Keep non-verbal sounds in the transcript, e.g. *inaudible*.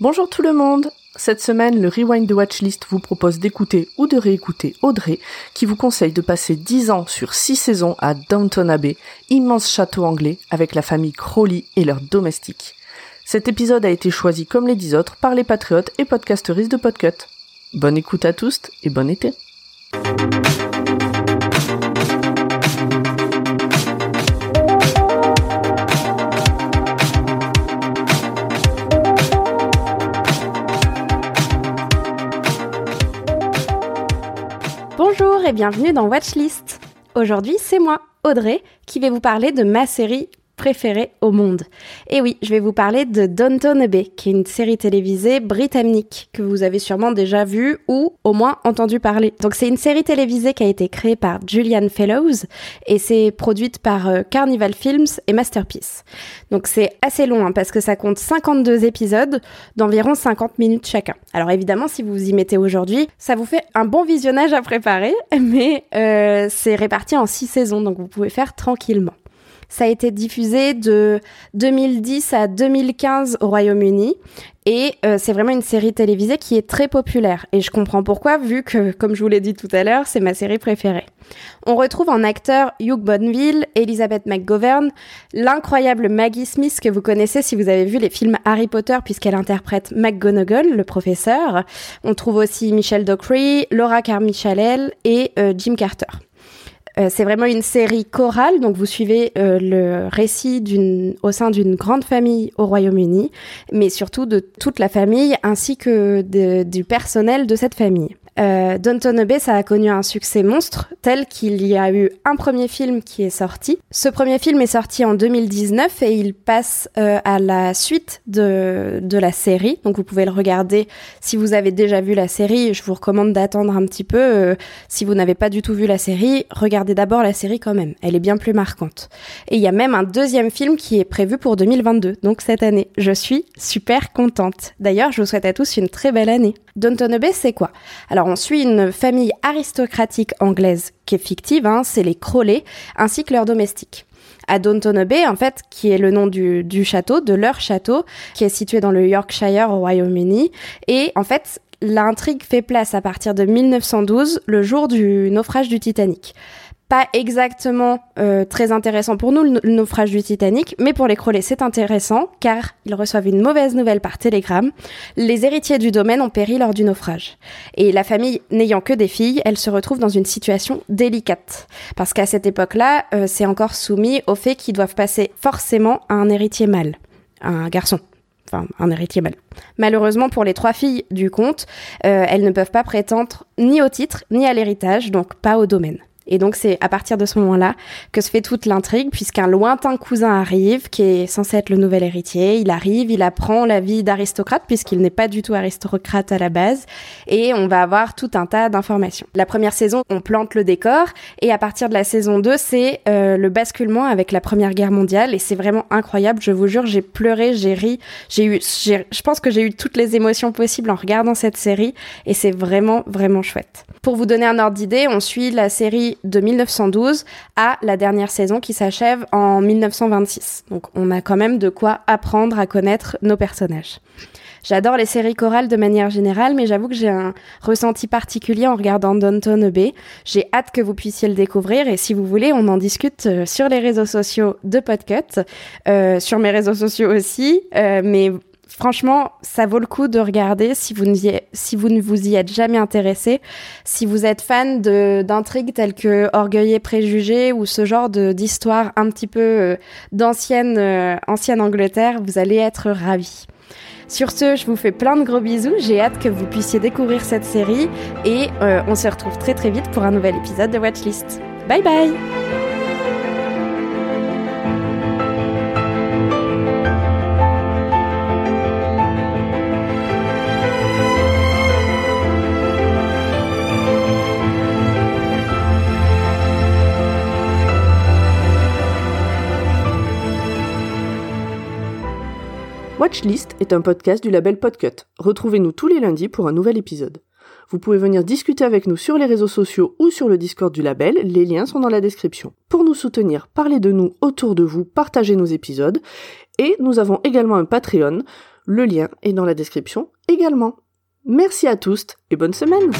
Bonjour tout le monde Cette semaine, le Rewind de Watchlist vous propose d'écouter ou de réécouter Audrey, qui vous conseille de passer 10 ans sur 6 saisons à Downton Abbey, immense château anglais, avec la famille Crowley et leurs domestiques. Cet épisode a été choisi comme les 10 autres par les patriotes et podcasteristes de Podcut. Bonne écoute à tous et bon été bienvenue dans Watchlist. Aujourd'hui, c'est moi, Audrey, qui vais vous parler de ma série préférée au monde. Et oui, je vais vous parler de Downton Abbey, qui est une série télévisée britannique que vous avez sûrement déjà vue ou au moins entendu parler. Donc c'est une série télévisée qui a été créée par Julian Fellows et c'est produite par euh, Carnival Films et Masterpiece. Donc c'est assez long hein, parce que ça compte 52 épisodes d'environ 50 minutes chacun. Alors évidemment, si vous vous y mettez aujourd'hui, ça vous fait un bon visionnage à préparer, *laughs* mais euh, c'est réparti en 6 saisons, donc vous pouvez faire tranquillement. Ça a été diffusé de 2010 à 2015 au Royaume-Uni. Et euh, c'est vraiment une série télévisée qui est très populaire. Et je comprends pourquoi, vu que, comme je vous l'ai dit tout à l'heure, c'est ma série préférée. On retrouve en acteur Hugh Bonneville, Elizabeth McGovern, l'incroyable Maggie Smith que vous connaissez si vous avez vu les films Harry Potter puisqu'elle interprète McGonagall, le professeur. On trouve aussi Michelle Dockery, Laura Carmichael et euh, Jim Carter. Euh, c'est vraiment une série chorale, donc vous suivez euh, le récit au sein d'une grande famille au Royaume-Uni, mais surtout de toute la famille ainsi que du personnel de cette famille. Euh, Downton Abbey, ça a connu un succès monstre, tel qu'il y a eu un premier film qui est sorti. Ce premier film est sorti en 2019 et il passe euh, à la suite de, la série. Donc vous pouvez le regarder si vous avez déjà vu la série. Je vous recommande d'attendre un petit peu. Si vous n'avez pas du tout vu la série, regardez d'abord la série quand même. Elle est bien plus marquante. Et il y a même un deuxième film qui est prévu pour 2022, donc cette année. Je suis super contente. D'ailleurs, je vous souhaite à tous une très belle année. Downton Abbey, c'est quoi? Alors, on suit une famille aristocratique anglaise qui est fictive, hein, c'est les Crowley, ainsi que leurs domestiques. À Downton Abbey, en fait, qui est le nom du château, de leur château, qui est situé dans le Yorkshire au Royaume-Uni. Et en fait, l'intrigue fait place à partir de 1912, le jour du naufrage du Titanic pas exactement euh, très intéressant pour nous, le, naufrage du Titanic, mais pour les Crowley, c'est intéressant car ils reçoivent une mauvaise nouvelle par télégramme. Les héritiers du domaine ont péri lors du naufrage. Et la famille n'ayant que des filles, elle se retrouve dans une situation délicate. Parce qu'à cette époque-là, euh, c'est encore soumis au fait qu'ils doivent passer forcément à un héritier mâle, un garçon enfin un héritier mâle. Malheureusement pour les trois filles du comte, euh, elles ne peuvent pas prétendre ni au titre ni à l'héritage, donc pas au domaine. Et donc c'est à partir de ce moment-là que se fait toute l'intrigue, puisqu'un lointain cousin arrive, qui est censé être le nouvel héritier. Il arrive, il apprend la vie d'aristocrate, puisqu'il n'est pas du tout aristocrate à la base, et on va avoir tout un tas d'informations. La première saison, on plante le décor, et à partir de la saison 2, c'est euh, le basculement avec la Première Guerre mondiale, et c'est vraiment incroyable. Je vous jure, j'ai pleuré, j'ai ri, j'ai eu, je pense que j'ai eu toutes les émotions possibles en regardant cette série, et c'est vraiment vraiment chouette. Pour vous donner un ordre d'idée, on suit la série de 1912 à la dernière saison qui s'achève en 1926. Donc on a quand même de quoi apprendre à connaître nos personnages. J'adore les séries chorales de manière générale, mais j'avoue que j'ai un ressenti particulier en regardant Downton Abbey. J'ai hâte que vous puissiez le découvrir et si vous voulez, on en discute euh, sur les réseaux sociaux de Podcut, euh, sur mes réseaux sociaux aussi, euh, mais franchement, ça vaut le coup de regarder si vous, ne vous y êtes jamais intéressé. Si vous êtes fan d'intrigues telles que Orgueil et Préjugés ou ce genre d'histoire un petit peu euh, d'ancienne euh, ancienne Angleterre, vous allez être ravis. Sur ce, je vous fais plein de gros bisous. J'ai hâte que vous puissiez découvrir cette série et euh, on se retrouve très très vite pour un nouvel épisode de Watchlist. Bye bye Watchlist est un podcast du label Podcut. Retrouvez-nous tous les lundis pour un nouvel épisode. Vous pouvez venir discuter avec nous sur les réseaux sociaux ou sur le Discord du label, les liens sont dans la description. Pour nous soutenir, parlez de nous autour de vous, partagez nos épisodes, et nous avons également un Patreon, le lien est dans la description également. Merci à tous et bonne semaine